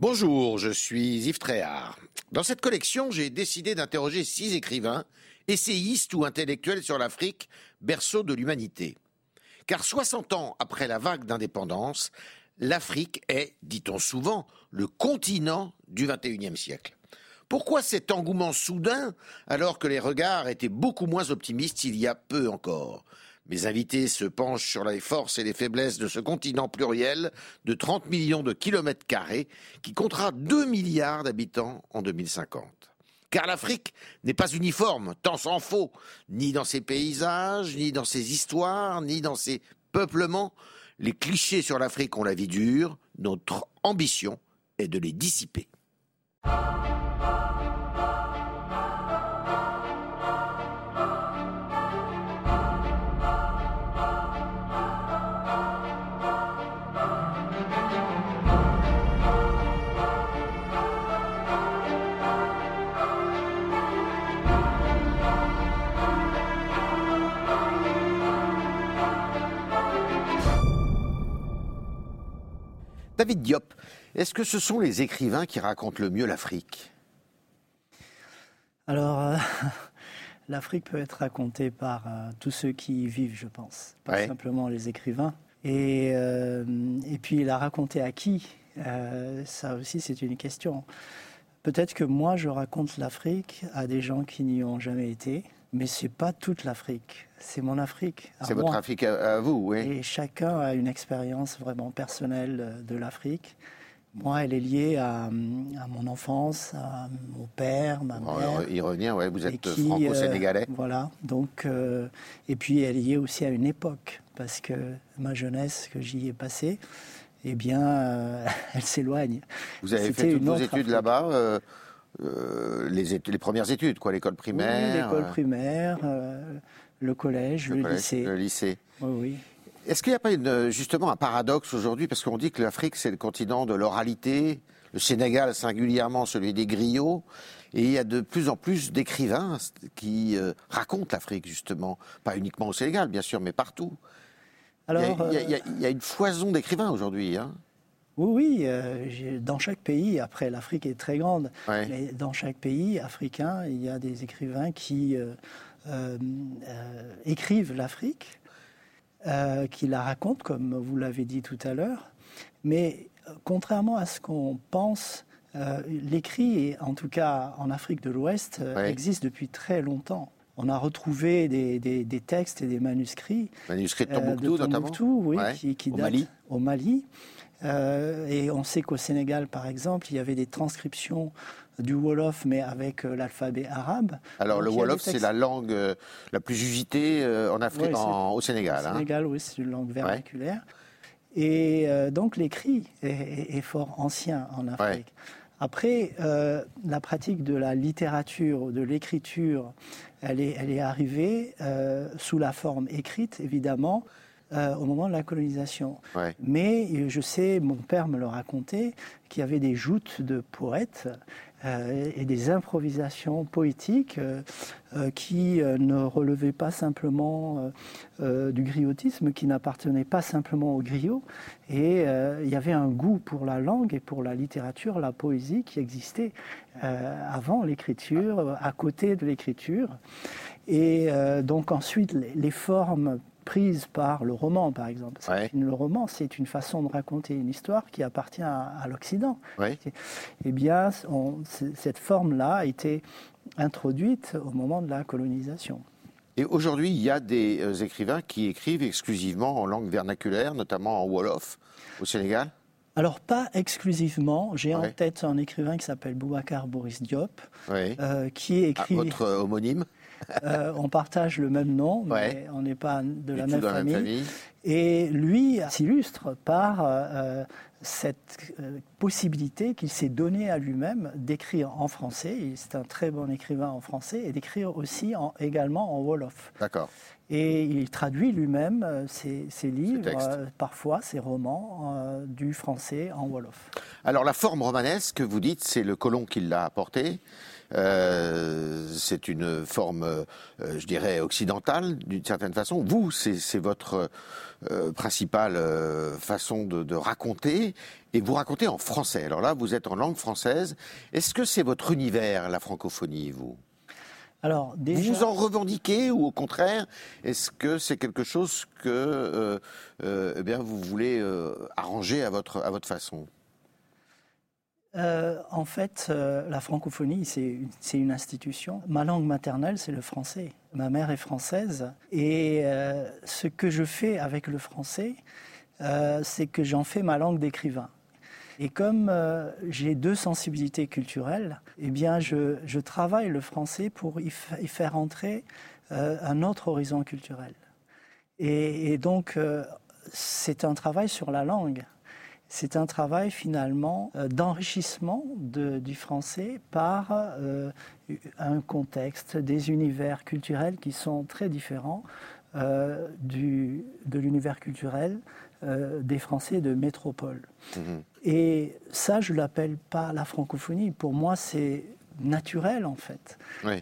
Bonjour, je suis Yves Tréhard. Dans cette collection, j'ai décidé d'interroger six écrivains, essayistes ou intellectuels sur l'Afrique, berceau de l'humanité. Car 60 ans après la vague d'indépendance, l'Afrique est, dit-on souvent, le continent du XXIe siècle. Pourquoi cet engouement soudain alors que les regards étaient beaucoup moins optimistes il y a peu encore? Mes invités se penchent sur les forces et les faiblesses de ce continent pluriel de 30 millions de kilomètres carrés qui comptera 2 milliards d'habitants en 2050. Car l'Afrique n'est pas uniforme, tant s'en faut, ni dans ses paysages, ni dans ses histoires, ni dans ses peuplements. Les clichés sur l'Afrique ont la vie dure, notre ambition est de les dissiper. David Diop, est-ce que ce sont les écrivains qui racontent le mieux l'Afrique? Alors, euh, l'Afrique peut être racontée par euh, tous ceux qui y vivent, je pense, pas simplement les écrivains. Et, euh, et, puis, la raconter à qui? Ça aussi, c'est une question. Peut-être que moi, je raconte l'Afrique à des gens qui n'y ont jamais été, mais c'est pas toute l'Afrique. C'est mon Afrique. C'est votre Afrique à, vous, oui. Et chacun a une expérience vraiment personnelle de l'Afrique. Moi, elle est liée à, mon enfance, à mon père, ma mère. Y revient, ouais, vous êtes franco-sénégalais. Euh, voilà, donc, euh, et puis elle est liée aussi à une époque, parce que ma jeunesse que j'y ai passée, eh bien, euh, elle s'éloigne. Vous avez fait toutes vos études là-bas euh, les, les, premières études, quoi, l'école primaire. l'école euh, primaire, euh, le collège, le, lycée. Le lycée. Oui, oui. Est-ce qu'il n'y a pas justement un paradoxe aujourd'hui? Parce qu'on dit que l'Afrique, c'est le continent de l'oralité, le Sénégal singulièrement celui des griots, et il y a de plus en plus d'écrivains qui racontent l'Afrique, justement. Pas uniquement au Sénégal, bien sûr, mais partout. Alors, il, y a, il, y a, une foison d'écrivains aujourd'hui. Hein oui, oui, euh, dans chaque pays, après l'Afrique est très grande, mais dans chaque pays africain, il y a des écrivains qui euh, euh, écrivent l'Afrique, qui la racontent, comme vous l'avez dit tout à l'heure. Mais contrairement à ce qu'on pense, l'écrit, en tout cas en Afrique de l'Ouest, existe depuis très longtemps. On a retrouvé des, textes et des manuscrits. Manuscrits de Tombouctou, notamment oui, qui, qui datent au Mali. Euh, et on sait qu'au Sénégal, par exemple, il y avait des transcriptions du Wolof, mais avec euh, l'alphabet arabe. Alors le Wolof, c'est la langue euh, la plus usitée en Afrique, au Sénégal. Au hein. Sénégal, oui, c'est une langue vernaculaire. Et donc l'écrit est, fort ancien en Afrique. Après, la pratique de la littérature, de l'écriture, elle est, elle est arrivée sous la forme écrite, évidemment, euh, au moment de la colonisation. Mais euh, je sais, mon père me le racontait, qu'il y avait des joutes de poètes euh, et des improvisations poétiques qui ne relevaient pas simplement du griotisme, qui n'appartenaient pas simplement au griot. Et il y avait un goût pour la langue et pour la littérature, la poésie qui existait avant l'écriture, à côté de l'écriture. Et donc ensuite, les formes prise par le roman, par exemple. Le roman, c'est une façon de raconter une histoire qui appartient à, l'Occident. Eh bien, cette forme-là a été introduite au moment de la colonisation. Et aujourd'hui, il y a des euh, écrivains qui écrivent exclusivement en langue vernaculaire, notamment en Wolof, au Sénégal alors, pas exclusivement. J'ai en tête un écrivain qui s'appelle Boubacar Boris Diop, euh, qui écrit. votre homonyme euh, on partage le même nom, mais on n'est pas de la même famille. Et lui s'illustre par euh, euh, cette possibilité qu'il s'est donnée à lui-même d'écrire en français. C'est un très bon écrivain en français et d'écrire aussi également en wolof. D'accord. Et il traduit lui-même ses, livres, parfois ses romans, du français en wolof. Alors la forme romanesque, vous dites, c'est le colon qui l'a apportée. Euh, c'est une forme, euh, je dirais, occidentale d'une certaine façon. Vous, c'est votre euh, principale façon de, raconter. Et vous racontez en français. Alors là, vous êtes en langue française. Est-ce que c'est votre univers, la francophonie, vous? Alors, Vous vous en revendiquez ou au contraire, est-ce que c'est quelque chose que eh bien, vous voulez arranger à votre, à votre façon? En fait, la francophonie, c'est une institution. Ma langue maternelle, c'est le français. Ma mère est française. Et ce que je fais avec le français, c'est que j'en fais ma langue d'écrivain. Et comme euh, j'ai deux sensibilités culturelles, eh bien, je, travaille le français pour y, faire entrer euh, un autre horizon culturel. Et, donc, euh, c'est un travail sur la langue. C'est un travail finalement d'enrichissement du français par un contexte, des univers culturels qui sont très différents du, de l'univers culturel des Français de métropole. Mhm. Et ça, je ne l'appelle pas la francophonie. Pour moi, c'est naturel en fait.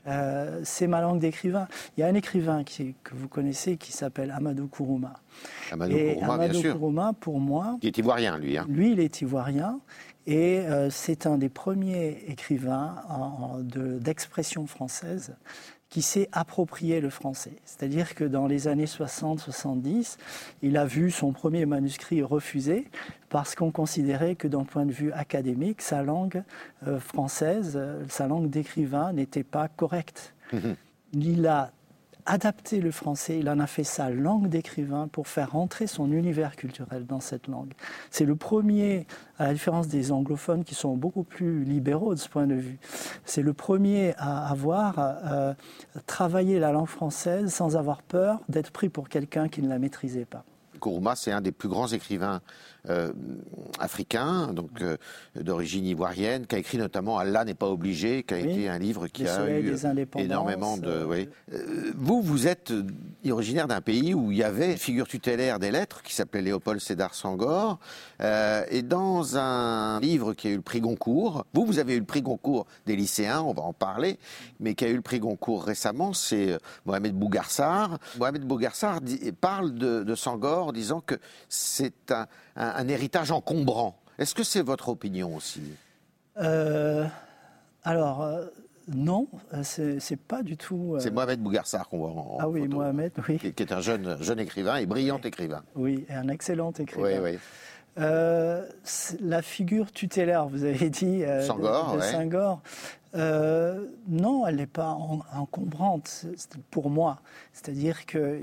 Euh, c'est ma langue d'écrivain. Il y a un écrivain qui, que vous connaissez qui s'appelle Amadou Kourouma. Amadou et Kourouma, Amadou bien sûr. Kourouma, pour moi. Il est ivoirien, lui. Hein. Lui, il est ivoirien. Et euh, c'est un des premiers écrivains d'expression française qui s'est approprié le français. C'est-à-dire que dans les années 60-70, il a vu son premier manuscrit refusé parce qu'on considérait que d'un point de vue académique, sa langue euh, française, euh, sa langue d'écrivain n'était pas correcte. Mhm. Il a adapté le français, il en a fait sa langue d'écrivain pour faire rentrer son univers culturel dans cette langue. C'est le premier, à la différence des anglophones qui sont beaucoup plus libéraux de ce point de vue, c'est le premier à avoir euh, travaillé la langue française sans avoir peur d'être pris pour quelqu'un qui ne la maîtrisait pas. Kourouma, c'est un des plus grands écrivains euh, africain, donc euh, d'origine ivoirienne, qui a écrit notamment Allah n'est pas obligé, qui a été un livre qui a eu énormément de. Euh, vous, vous êtes originaire d'un pays où il y avait une figure tutélaire des lettres qui s'appelait Léopold Sédar Sangor, et dans un livre qui a eu le prix Goncourt, vous, vous avez eu le prix Goncourt des lycéens, on va en parler, mais qui a eu le prix Goncourt récemment, c'est Mohamed Bougarsar. Mohamed Bougarsar parle de, de Sangor en disant que c'est un un, héritage encombrant. Est-ce que c'est votre opinion aussi? Euh, Alors, euh, non, c'est pas du tout. Euh, c'est Mohamed Bougarsar qu'on voit en, Ah oui, Mohamed, oui. Qui, est un jeune, jeune écrivain et brillant écrivain. Oui, et un excellent écrivain. Oui, oui. la figure tutélaire, vous avez dit, de, Senghor, non, elle n'est pas encombrante pour moi. C'est-à-dire que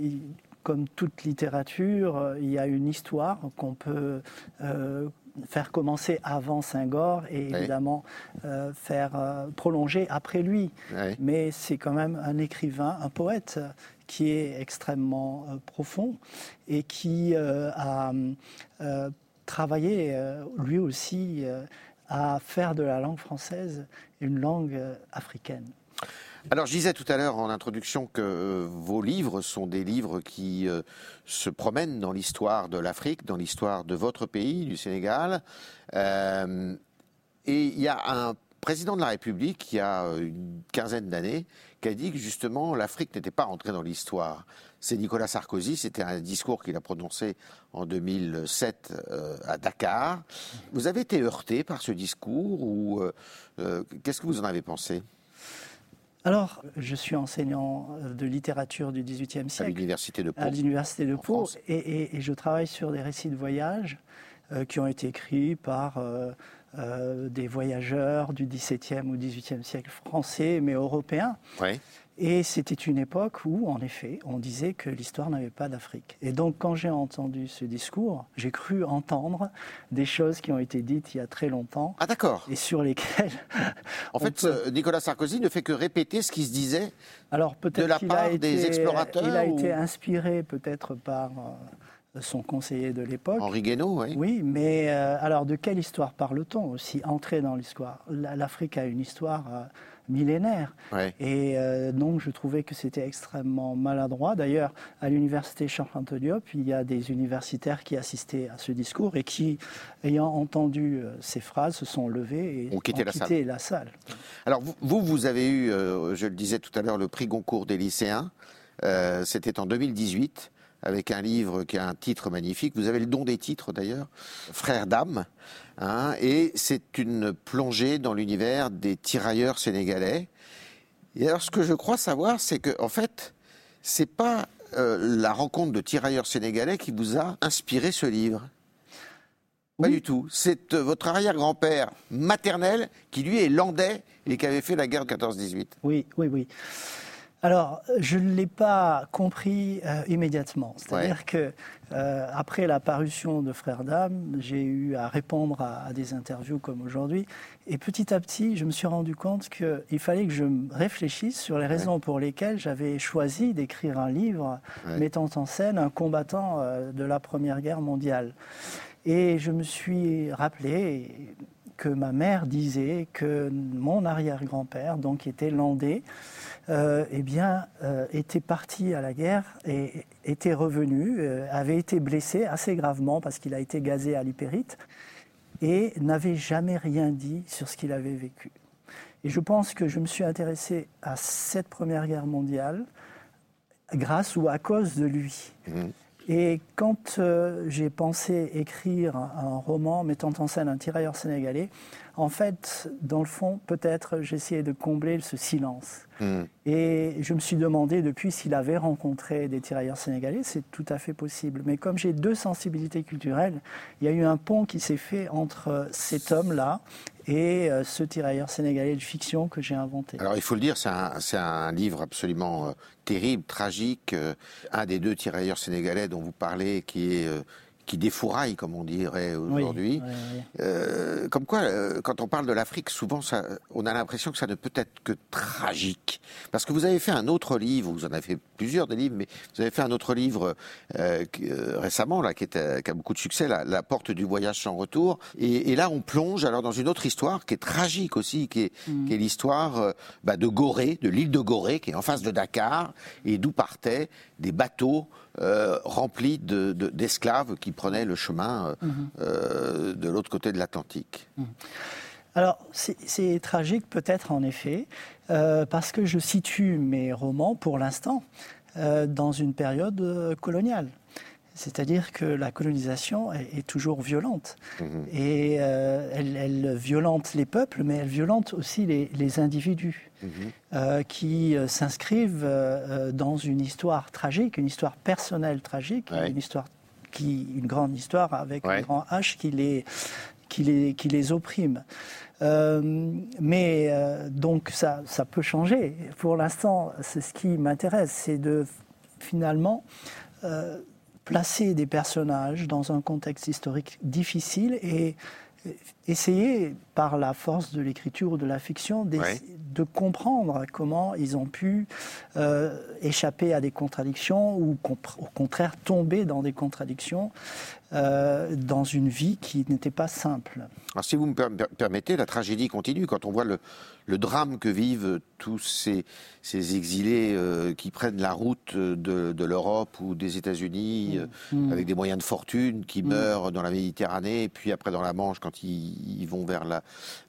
comme toute littérature, euh, il y a une histoire qu'on peut euh, faire commencer avant Senghor et évidemment euh, faire prolonger après lui. Mais c'est quand même un écrivain, un poète qui est extrêmement profond et qui a travaillé lui aussi à faire de la langue française une langue africaine. Alors, je disais tout à l'heure en introduction que euh, vos livres sont des livres qui euh, se promènent dans l'histoire de l'Afrique, dans l'histoire de votre pays, du Sénégal. Euh, et il y a un président de la République, il y a une quinzaine d'années, qui a dit que justement l'Afrique n'était pas rentrée dans l'histoire. C'est Nicolas Sarkozy, c'était un discours qu'il a prononcé en 2007 à Dakar. Vous avez été heurté par ce discours ou qu'est-ce que vous en avez pensé? Alors, je suis enseignant de littérature du XVIIIe siècle. À l'université de Pau. À l'université de Pau. Et, je travaille sur des récits de voyage euh, qui ont été écrits par euh, euh, des voyageurs du XVIIe ou XVIIIe siècle français, mais européens. Et c'était une époque où, en effet, on disait que l'histoire n'avait pas d'Afrique. Et donc, quand j'ai entendu ce discours, j'ai cru entendre des choses qui ont été dites il y a très longtemps. Ah, d'accord. Et sur lesquelles. en fait, Nicolas Sarkozy ne fait que répéter ce qui se disait Alors, de la part des explorateurs. Il a été inspiré peut-être par. Euh, son conseiller de l'époque. Henri Guénaud, oui. Oui, mais euh, alors de quelle histoire parle-t-on aussi? Entrer dans l'histoire. L'Afrique a une histoire euh, millénaire. Et euh, donc, je trouvais que c'était extrêmement maladroit. D'ailleurs, à l'université Charles Diop, il y a des universitaires qui assistaient à ce discours et qui, ayant entendu euh, ces phrases, se sont levés et ont quitté, la, salle. Alors, vous, vous avez eu, euh, je le disais tout à l'heure, le prix Goncourt des lycéens. C'était en 2018. avec un livre qui a un titre magnifique. Vous avez le don des titres d'ailleurs, Frères d'âme. Hein, et c'est une plongée dans l'univers des tirailleurs sénégalais. Et alors, ce que je crois savoir, c'est que, en fait, c'est pas euh, la rencontre de tirailleurs sénégalais qui vous a inspiré ce livre. Pas du tout. C'est euh, votre arrière-grand-père maternel qui, lui, est landais et qui avait fait la guerre de 14-18. Oui, oui, oui. Alors, je ne l'ai pas compris euh, immédiatement. C'est-à-dire que euh, après la parution de Frères d'âme, j'ai eu à répondre à, des interviews comme aujourd'hui. Et petit à petit, je me suis rendu compte qu'il fallait que je réfléchisse sur les raisons pour lesquelles j'avais choisi d'écrire un livre mettant en scène un combattant euh, de la Première Guerre mondiale. Et je me suis rappelé que ma mère disait que mon arrière-grand-père, donc était landais, euh, eh bien, euh, était parti à la guerre et était revenu, euh, avait été blessé assez gravement parce qu'il a été gazé à l'hypérite et n'avait jamais rien dit sur ce qu'il avait vécu. Et je pense que je me suis intéressé à cette Première Guerre mondiale grâce ou à cause de lui. Mmh. Et quand j'ai pensé écrire un roman mettant en scène un tirailleur sénégalais, en fait, dans le fond, peut-être j'essayais de combler ce silence. Hmm. Et je me suis demandé depuis s'il avait rencontré des tirailleurs sénégalais, c'est tout à fait possible. Mais comme j'ai deux sensibilités culturelles, il y a eu un pont qui s'est fait entre cet homme-là et euh, ce tirailleur sénégalais de fiction que j'ai inventé. Alors il faut le dire, c'est un, livre absolument euh, terrible, tragique. Euh, un des deux tirailleurs sénégalais dont vous parlez, qui est qui défouraille, comme on dirait aujourd'hui. Euh, comme quoi, euh, quand on parle de l'Afrique, souvent, ça, on a l'impression que ça ne peut être que tragique. Parce que vous avez fait un autre livre, vous en avez fait plusieurs des livres, mais vous avez fait un autre livre euh, récemment, là, qui, est, qui, a beaucoup de succès, la, Porte du voyage sans retour. Et, là, on plonge alors dans une autre histoire qui est tragique aussi, qui est, mm. est l'histoire bah, de Gorée, de l'île de Gorée, qui est en face de Dakar, et d'où partaient des bateaux euh, remplis d'esclaves qui prenaient le chemin euh, mhm. euh, de l'autre côté de l'Atlantique. Mhm. Alors, c'est tragique peut-être en effet, parce que je situe mes romans, pour l'instant, dans une période coloniale. C'est-à-dire que la colonisation est, toujours violente. Mhm. Et euh, elle, violente les peuples, mais elle violente aussi les, individus mhm. euh, qui euh, s'inscrivent dans une histoire tragique, une histoire personnelle tragique, une histoire qui, une grande histoire avec un grand H qui les, qui les, qui les opprime. mais donc ça, ça peut changer. Pour l'instant, c'est ce qui m'intéresse, c'est de finalement placer des personnages dans un contexte historique difficile et essayer, par la force de l'écriture ou de la fiction, de comprendre comment ils ont pu euh, échapper à des contradictions ou au contraire tomber dans des contradictions euh, dans une vie qui n'était pas simple. Alors, si vous me permettez, la tragédie continue. Quand on voit le, drame que vivent tous ces, ces exilés euh, qui prennent la route de, l'Europe ou des États-Unis mm. Euh, mm. avec des moyens de fortune, qui mm. meurent dans la Méditerranée, et puis après dans la Manche quand ils, vont vers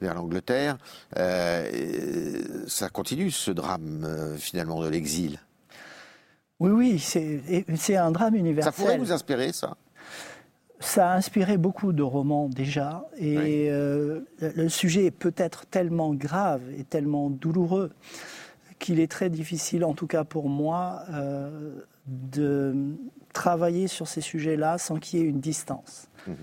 l'Angleterre, ça continue ce drame finalement de l'exil. Oui, oui, c'est un drame universel. Ça pourrait vous inspirer, ça? Ça a inspiré beaucoup de romans déjà, et euh, le sujet est peut-être tellement grave et tellement douloureux qu'il est très difficile, en tout cas pour moi, euh, de travailler sur ces sujets-là sans qu'il y ait une distance. Mhm.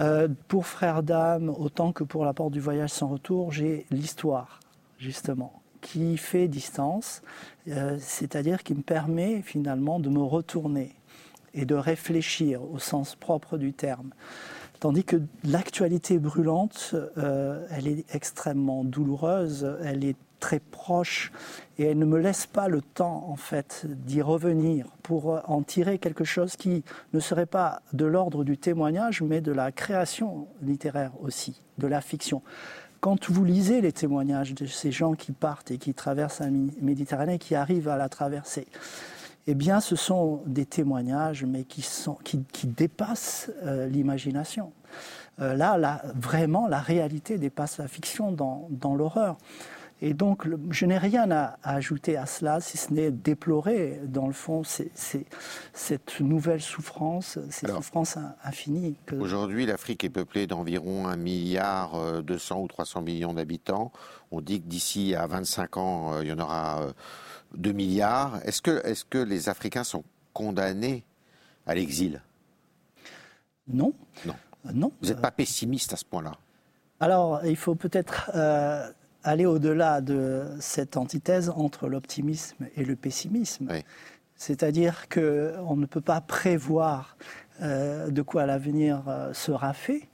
Euh, pour Frères d'âme, autant que pour la porte du voyage sans retour, j'ai l'histoire, justement, qui fait distance, c'est-à-dire qui me permet finalement de me retourner et de réfléchir au sens propre du terme. Tandis que l'actualité brûlante, euh, elle est extrêmement douloureuse, elle est très proche et elle ne me laisse pas le temps en fait d'y revenir pour en tirer quelque chose qui ne serait pas de l'ordre du témoignage mais de la création littéraire aussi, de la fiction. Quand vous lisez les témoignages de ces gens qui partent et qui traversent la Méditerranée, qui arrivent à la traverser, eh bien, ce sont des témoignages, mais qui, dépassent euh, l'imagination. Euh, là, vraiment, la réalité dépasse la fiction dans l'horreur. Et donc, je n'ai rien à, ajouter à cela, si ce n'est déplorer, dans le fond, cette nouvelle souffrance, cette souffrance infinie. Aujourd'hui, l'Afrique est peuplée d'environ 1 milliard 200 ou 300 millions d'habitants. On dit que d'ici à 25 ans, euh, il y en aura 2 euh, milliards. Est-ce que, est que les Africains sont condamnés à l'exil? Non. Non. non. Vous n'êtes pas pessimiste à ce point-là? Alors, il faut peut-être euh, aller au-delà de cette antithèse entre l'optimisme et le pessimisme. C'est-à-dire qu'on ne peut pas prévoir euh, de quoi l'avenir euh, sera fait.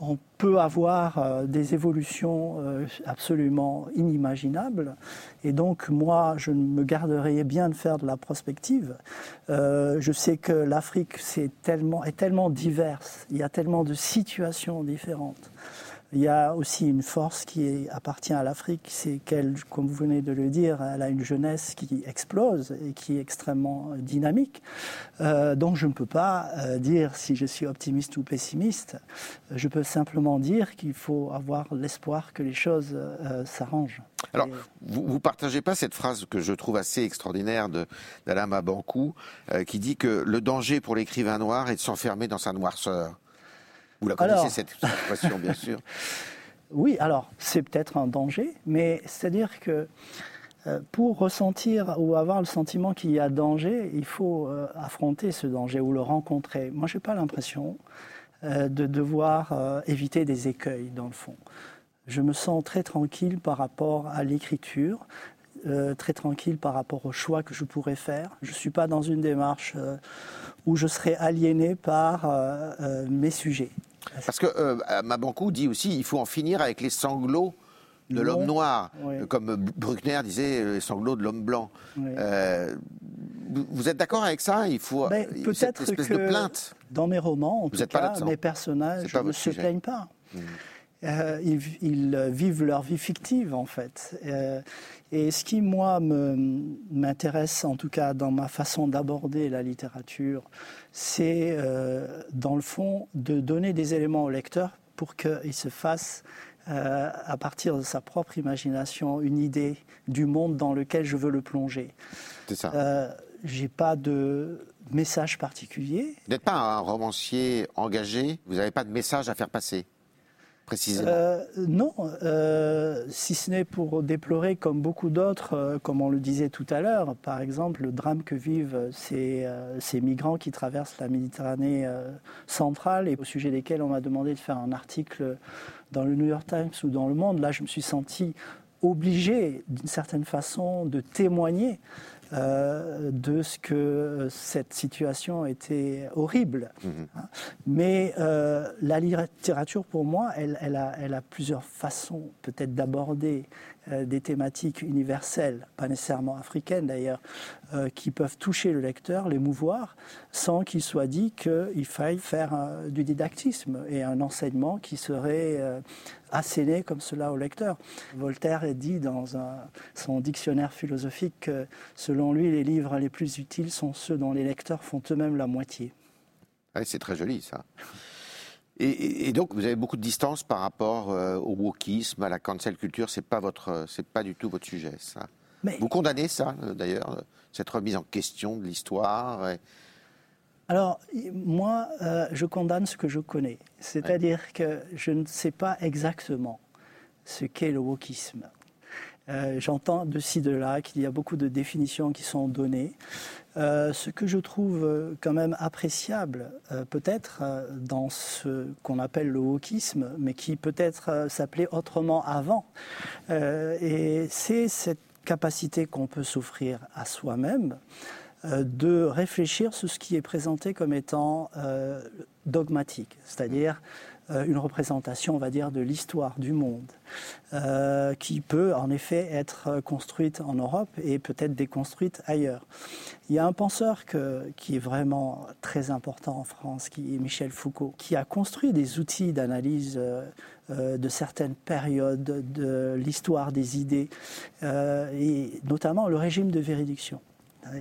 On peut avoir euh, des évolutions absolument inimaginables. Et donc, moi, je me garderais bien de faire de la prospective. je sais que l'Afrique est tellement, est tellement diverse, il y a tellement de situations différentes. Il y a aussi une force qui appartient à l'Afrique, c'est qu'elle, comme vous venez de le dire, elle a une jeunesse qui explose et qui est extrêmement dynamique. Euh, donc je ne peux pas euh, dire si je suis optimiste ou pessimiste. Je peux simplement dire qu'il faut avoir l'espoir que les choses euh, s'arrangent. Alors, vous ne partagez pas cette phrase que je trouve assez extraordinaire d'Alama Bankou, qui dit que le danger pour l'écrivain noir est de s'enfermer dans sa noirceur. Vous la connaissez, cette expression, bien sûr. Oui, alors, c'est peut-être un danger, mais c'est-à-dire que euh, pour ressentir ou avoir le sentiment qu'il y a danger, il faut euh, affronter ce danger ou le rencontrer. Moi, je n'ai pas l'impression euh, de devoir éviter des écueils, dans le fond. Je me sens très tranquille par rapport à l'écriture, très tranquille par rapport au choix que je pourrais faire. Je ne suis pas dans une démarche où je serais aliéné par mes sujets. Parce que euh, Mabankou dit aussi il faut en finir avec les sanglots de l'homme noir, comme Bruckner disait les sanglots de l'homme blanc. Euh, vous êtes d'accord avec ça? Il faut ben, cette espèce de plainte. Dans mes romans, en tout cas, mes personnages ne se plaignent pas. Hmm. Euh, ils, vivent leur vie fictive, en fait. Euh, et ce qui, moi, m'intéresse, en tout cas dans ma façon d'aborder la littérature, c'est, euh, dans le fond, de donner des éléments au lecteur pour qu'il se fasse, à partir de sa propre imagination, une idée du monde dans lequel je veux le plonger. C'est ça. J'ai pas de message particulier. Vous n'êtes pas un romancier engagé, vous n'avez pas de message à faire passer euh, Non, euh, si ce n'est pour déplorer, comme beaucoup d'autres, euh, comme on le disait tout à l'heure, par exemple, le drame que vivent ces, ces migrants qui traversent la Méditerranée centrale et au sujet desquels on m'a demandé de faire un article dans le New York Times ou dans Le Monde. Là, je me suis senti obligé, d'une certaine façon, de témoigner euh, de ce que cette situation était horrible. Mhm. Mais euh, la littérature, pour moi, elle, elle, a, elle a, plusieurs façons peut-être d'aborder des thématiques universelles, pas nécessairement africaines d'ailleurs, euh, qui peuvent toucher le lecteur, l'émouvoir, sans qu'il soit dit qu'il faille faire du didactisme et un enseignement qui serait euh, asséné comme cela au lecteur. Voltaire dit dans son dictionnaire philosophique que selon lui, les livres les plus utiles sont ceux dont les lecteurs font eux-mêmes la moitié. c'est très joli ça. Et, donc, vous avez beaucoup de distance par rapport euh, au wokisme, à la cancel culture. C'est pas votre, c'est pas du tout votre sujet, ça. Vous condamnez ça, d'ailleurs, cette remise en question de l'histoire. Alors, moi, euh, je condamne ce que je connais. C'est-à-dire que je ne sais pas exactement ce qu'est le wokisme. Euh, j'entends de ci, de là qu'il y a beaucoup de définitions qui sont données. Euh, ce que je trouve euh, quand même appréciable, peut-être, dans ce qu'on appelle le wokisme, mais qui peut-être s'appelait autrement avant, et c'est cette capacité qu'on peut s'offrir à soi-même de réfléchir sur ce qui est présenté comme étant dogmatique, c'est-à-dire une représentation, on va dire, de l'histoire du monde, euh, qui peut en effet être construite en Europe et peut-être déconstruite ailleurs. Il y a un penseur qui est vraiment très important en France, qui est Michel Foucault, qui a construit des outils d'analyse. Euh, de certaines périodes de l'histoire des idées, et notamment le régime de véridiction.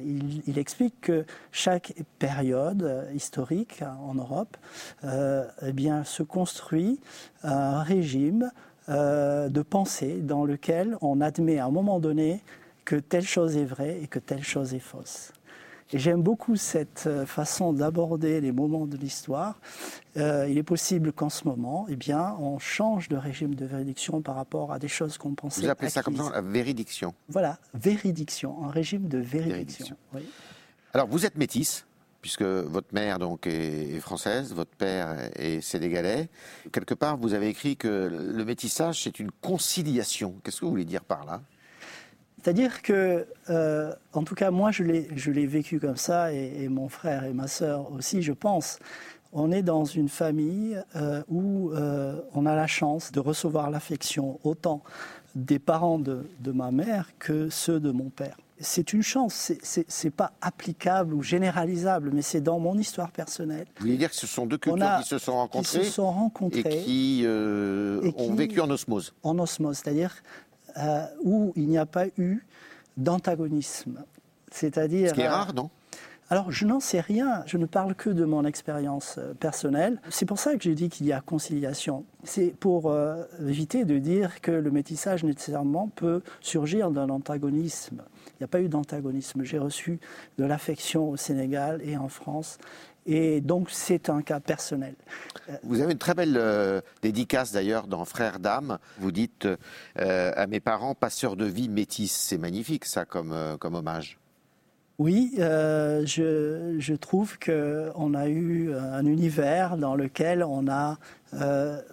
Il, explique que chaque période historique en Europe euh, eh bien, se construit un régime de pensée dans lequel on admet à un moment donné que telle chose est vraie et que telle chose est fausse. Et j'aime beaucoup cette euh, façon d'aborder les moments de l'histoire. Euh, il est possible qu'en ce moment, eh bien, on change de régime de véridiction par rapport à des choses qu'on pensait. Vous appelez ça comme ça la véridiction Voilà, véridiction, un régime de véridiction. Alors, vous êtes métisse puisque votre mère donc est française, votre père est sénégalais. Quelque part, vous avez écrit que le métissage, c'est une conciliation. Qu'est-ce que vous voulez dire par là? C'est-à-dire que, euh, en tout cas, moi, je l'ai vécu comme ça, et, mon frère et ma sœur aussi, je pense. On est dans une famille euh, où euh, on a la chance de recevoir l'affection autant des parents de, ma mère que ceux de mon père. C'est une chance, c'est pas applicable ou généralisable, mais c'est dans mon histoire personnelle. Vous voulez dire que ce sont deux cultures qui se sont rencontrées, qui se sont rencontrées et qui, ont vécu en osmose En osmose, c'est-à-dire euh, où il n'y a pas eu d'antagonisme. C'est-à-dire. Ce qui est rare, euh, non? alors, je n'en sais rien, je ne parle que de mon expérience euh, personnelle. C'est pour ça que j'ai dit qu'il y a conciliation. C'est pour éviter de dire que le métissage nécessairement peut surgir d'un antagonisme. Il n'y a pas eu d'antagonisme. J'ai reçu de l'affection au Sénégal et en France et donc, c'est un cas personnel. Vous avez une très belle euh, dédicace d'ailleurs dans Frères d'âme. Vous dites euh, à mes parents, passeurs de vie métis. C'est magnifique ça comme, euh, comme hommage. Oui, je, je, trouve qu'on a eu un univers dans lequel on a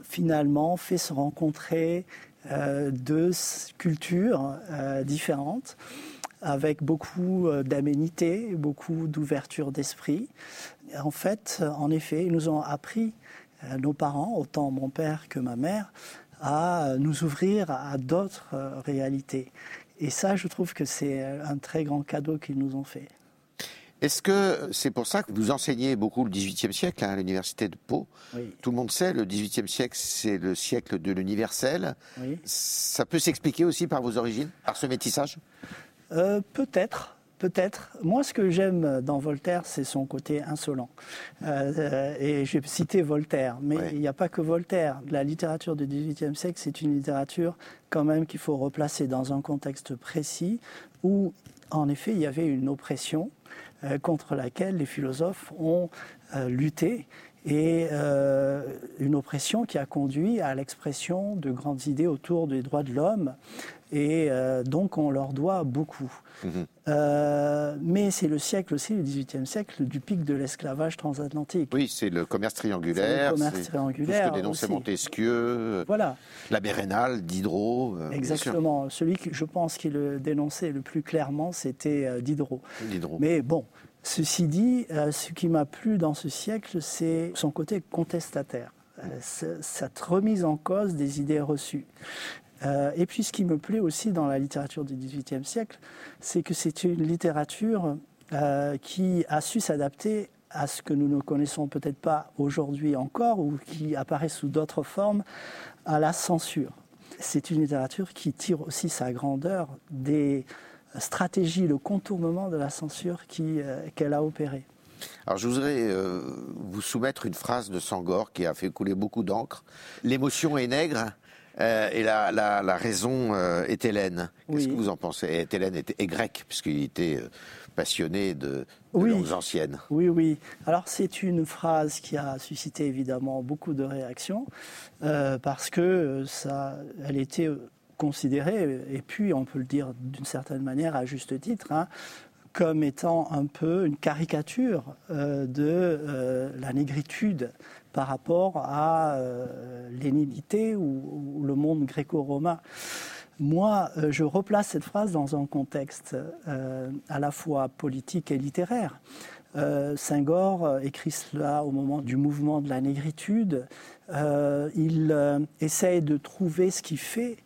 finalement fait se rencontrer deux cultures différentes avec beaucoup d'aménité, beaucoup d'ouverture d'esprit en fait, en effet, ils nous ont appris, euh, nos parents, autant mon père que ma mère, à nous ouvrir à d'autres euh, réalités. Et ça, je trouve que c'est un très grand cadeau qu'ils nous ont fait. Est-ce que c'est pour ça que vous enseignez beaucoup le XVIIIe siècle hein, à l'université de Pau? Tout le monde sait, le XVIIIe siècle, c'est le siècle de l'universel. Ça peut s'expliquer aussi par vos origines, par ce métissage? Euh, Peut-être. Peut-être. Moi, ce que j'aime dans Voltaire, c'est son côté insolent. Euh, et j'ai cité Voltaire, mais il n'y a pas que Voltaire. La littérature du XVIIIe siècle, c'est une littérature quand même qu'il faut replacer dans un contexte précis où, en effet, il y avait une oppression euh, contre laquelle les philosophes ont euh, lutté et une oppression qui a conduit à l'expression de grandes idées autour des droits de l'homme. Et donc on leur doit beaucoup. Mhm. Euh, mais c'est le siècle aussi, le XVIIIe siècle, du pic de l'esclavage transatlantique. Oui, c'est le commerce triangulaire. Le commerce triangulaire. Tout ce que dénonçait Montesquieu. Voilà. La Bérénale, Diderot. Euh, Exactement. Celui que je pense qui le dénonçait le plus clairement, c'était euh, Diderot. Diderot. Mais bon, ceci dit, ce qui m'a plu dans ce siècle, c'est son côté contestataire cette remise en cause des idées reçues. Euh, et puis ce qui me plaît aussi dans la littérature du XVIIIe siècle, c'est que c'est une littérature euh, qui a su s'adapter à ce que nous ne connaissons peut-être pas aujourd'hui encore ou qui apparaît sous d'autres formes, à la censure. C'est une littérature qui tire aussi sa grandeur des stratégies, le contournement de la censure euh, qu'elle a opéré. Alors je voudrais vous soumettre une phrase de Sangor qui a fait couler beaucoup d'encre. L'émotion est nègre, euh, et la, la, raison euh, est Hélène. Qu'est-ce que vous en pensez? Hélène est, grec, puisqu'il était euh, passionné de, langues anciennes. Oui, oui. Alors c'est une phrase qui a suscité évidemment beaucoup de réactions, parce que ça, elle était considérée, et puis on peut le dire d'une certaine manière à juste titre, hein, comme étant un peu une caricature de la négritude par rapport à euh, l'énigité ou, le monde gréco-romain. Moi, euh, je replace cette phrase dans un contexte euh, à la fois politique et littéraire. Senghor écrit cela au moment du mouvement de la négritude. il essaye de trouver ce qui fait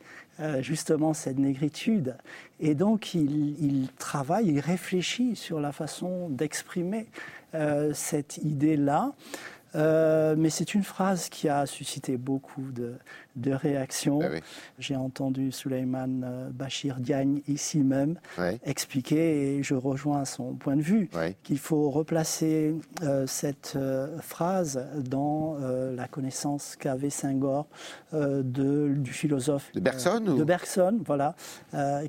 justement cette négritude. Et donc il, travaille, il réfléchit sur la façon d'exprimer cette idée-là. Euh, mais c'est une phrase qui a suscité beaucoup de, de réactions. Ah oui. J'ai entendu Suleiman euh, Bachir Diagne ici même expliquer, et je rejoins son point de vue, qu'il faut replacer euh, cette euh, phrase dans la connaissance qu'avait Senghor de, du philosophe De Bergson ou- de Bergson, voilà,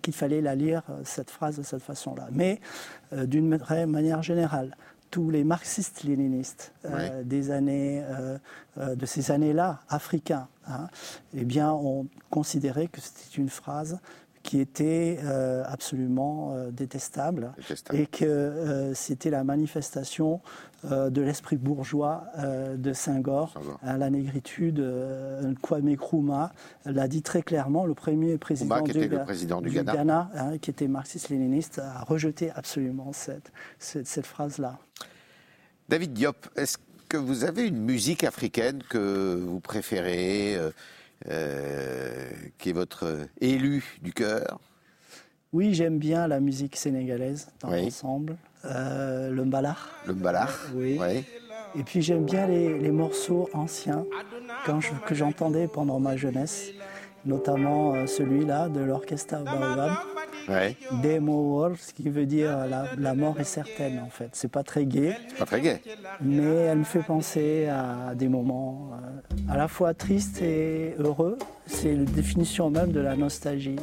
qu'il fallait la lire cette phrase de cette façon-là. Mais d'une manière générale, tous les marxistes-léninistes euh, des années, euh, euh, de ces années-là, africains, hein, eh bien, ont considéré que c'était une phrase qui était euh, absolument euh, détestable Détestable. et que euh, c'était la manifestation de l'esprit bourgeois de. Hein, la négritude, Kwame Nkrumah l'a dit très clairement, le premier président du, était le Ga- président du Ghana. hein, qui était marxiste-léniniste, a rejeté absolument cette, cette, cette phrase-là. David Diop, est-ce que vous avez une musique africaine que vous préférez, euh, qui est votre élu du cœur Oui, j'aime bien la musique sénégalaise dans Oui. l'ensemble. Euh, le mbala. Le Mbalar Oui. Et puis j'aime bien les, les morceaux anciens quand je- que j'entendais pendant ma jeunesse, notamment euh, celui-là de l'orchestre Baobab, Ouais. Demo ce qui veut dire la, la mort est certaine en fait. C'est pas très gai, C'est pas très gai. mais elle me fait penser à des moments euh, à la fois tristes et heureux. C'est la définition même de la nostalgie.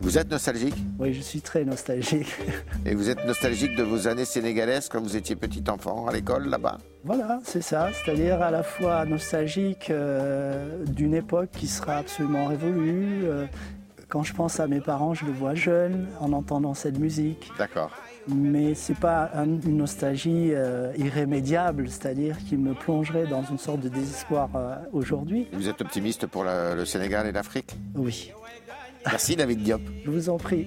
Vous êtes nostalgique? Oui, je suis très nostalgique. Et vous êtes nostalgique de vos années sénégalaises quand vous étiez petit enfant à l'école là-bas? Voilà, c'est ça, c'est-à-dire à la fois nostalgique euh, d'une époque qui sera absolument révolue. euh, quand je pense à mes parents, je les vois jeunes en entendant cette musique, D'accord. mais c'est pas un- une nostalgie euh, irrémédiable, c'est-à-dire qui me plongerait dans une sorte de désespoir euh, aujourd'hui. Vous êtes optimiste pour la- le Sénégal et l'Afrique? Oui, Merci David Diop. je vous en prie.